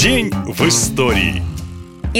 День в истории.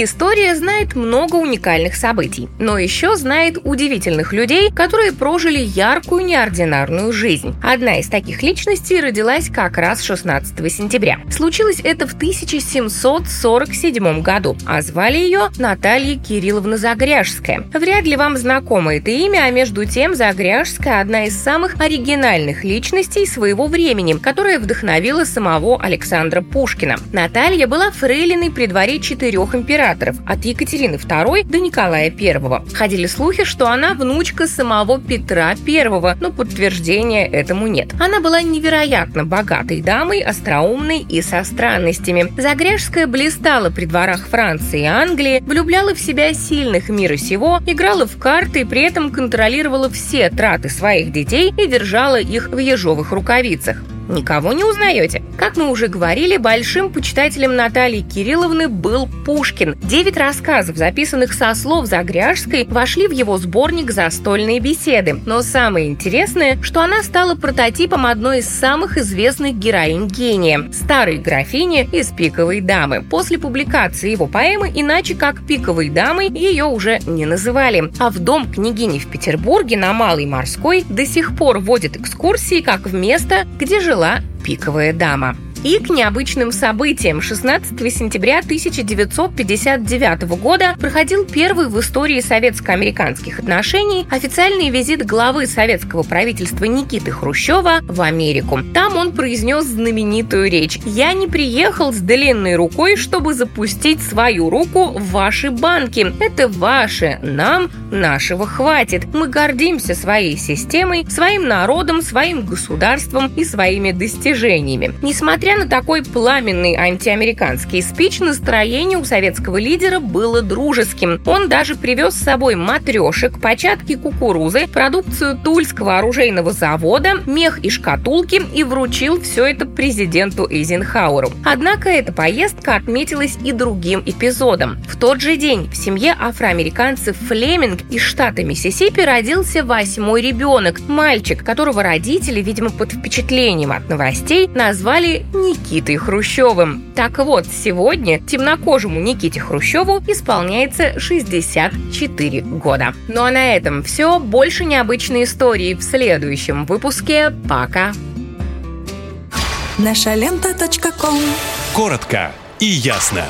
История знает много уникальных событий, но еще знает удивительных людей, которые прожили яркую неординарную жизнь. Одна из таких личностей родилась как раз 16 сентября. Случилось это в 1747 году, а звали ее Наталья Кирилловна Загряжская. Вряд ли вам знакомо это имя, а между тем Загряжская – одна из самых оригинальных личностей своего времени, которая вдохновила самого Александра Пушкина. Наталья была фрейлиной при дворе четырех императоров императоров от Екатерины II до Николая I. Ходили слухи, что она внучка самого Петра I, но подтверждения этому нет. Она была невероятно богатой дамой, остроумной и со странностями. Загряжская блистала при дворах Франции и Англии, влюбляла в себя сильных мира сего, играла в карты и при этом контролировала все траты своих детей и держала их в ежовых рукавицах. Никого не узнаете? Как мы уже говорили, большим почитателем Натальи Кирилловны был Пушкин. Девять рассказов, записанных со слов Загряжской, вошли в его сборник «Застольные беседы». Но самое интересное, что она стала прототипом одной из самых известных героинь гения – старой графини из «Пиковой дамы». После публикации его поэмы иначе как «Пиковой дамой» ее уже не называли. А в дом княгини в Петербурге на Малой Морской до сих пор водят экскурсии как в место, где жила жила пиковая дама. И к необычным событиям 16 сентября 1959 года проходил первый в истории советско-американских отношений официальный визит главы советского правительства Никиты Хрущева в Америку. Там он произнес знаменитую речь «Я не приехал с длинной рукой, чтобы запустить свою руку в ваши банки. Это ваше, нам нашего хватит. Мы гордимся своей системой, своим народом, своим государством и своими достижениями. Несмотря Несмотря на такой пламенный антиамериканский спич, настроение у советского лидера было дружеским. Он даже привез с собой матрешек, початки кукурузы, продукцию Тульского оружейного завода, мех и шкатулки и вручил все это президенту Эйзенхауэру. Однако эта поездка отметилась и другим эпизодом. В тот же день в семье афроамериканцев Флеминг из штата Миссисипи родился восьмой ребенок, мальчик, которого родители, видимо, под впечатлением от новостей, назвали Никитой Хрущевым. Так вот, сегодня темнокожему Никите Хрущеву исполняется 64 года. Ну а на этом все. Больше необычной истории в следующем выпуске. Пока! Наша лента. Коротко и ясно.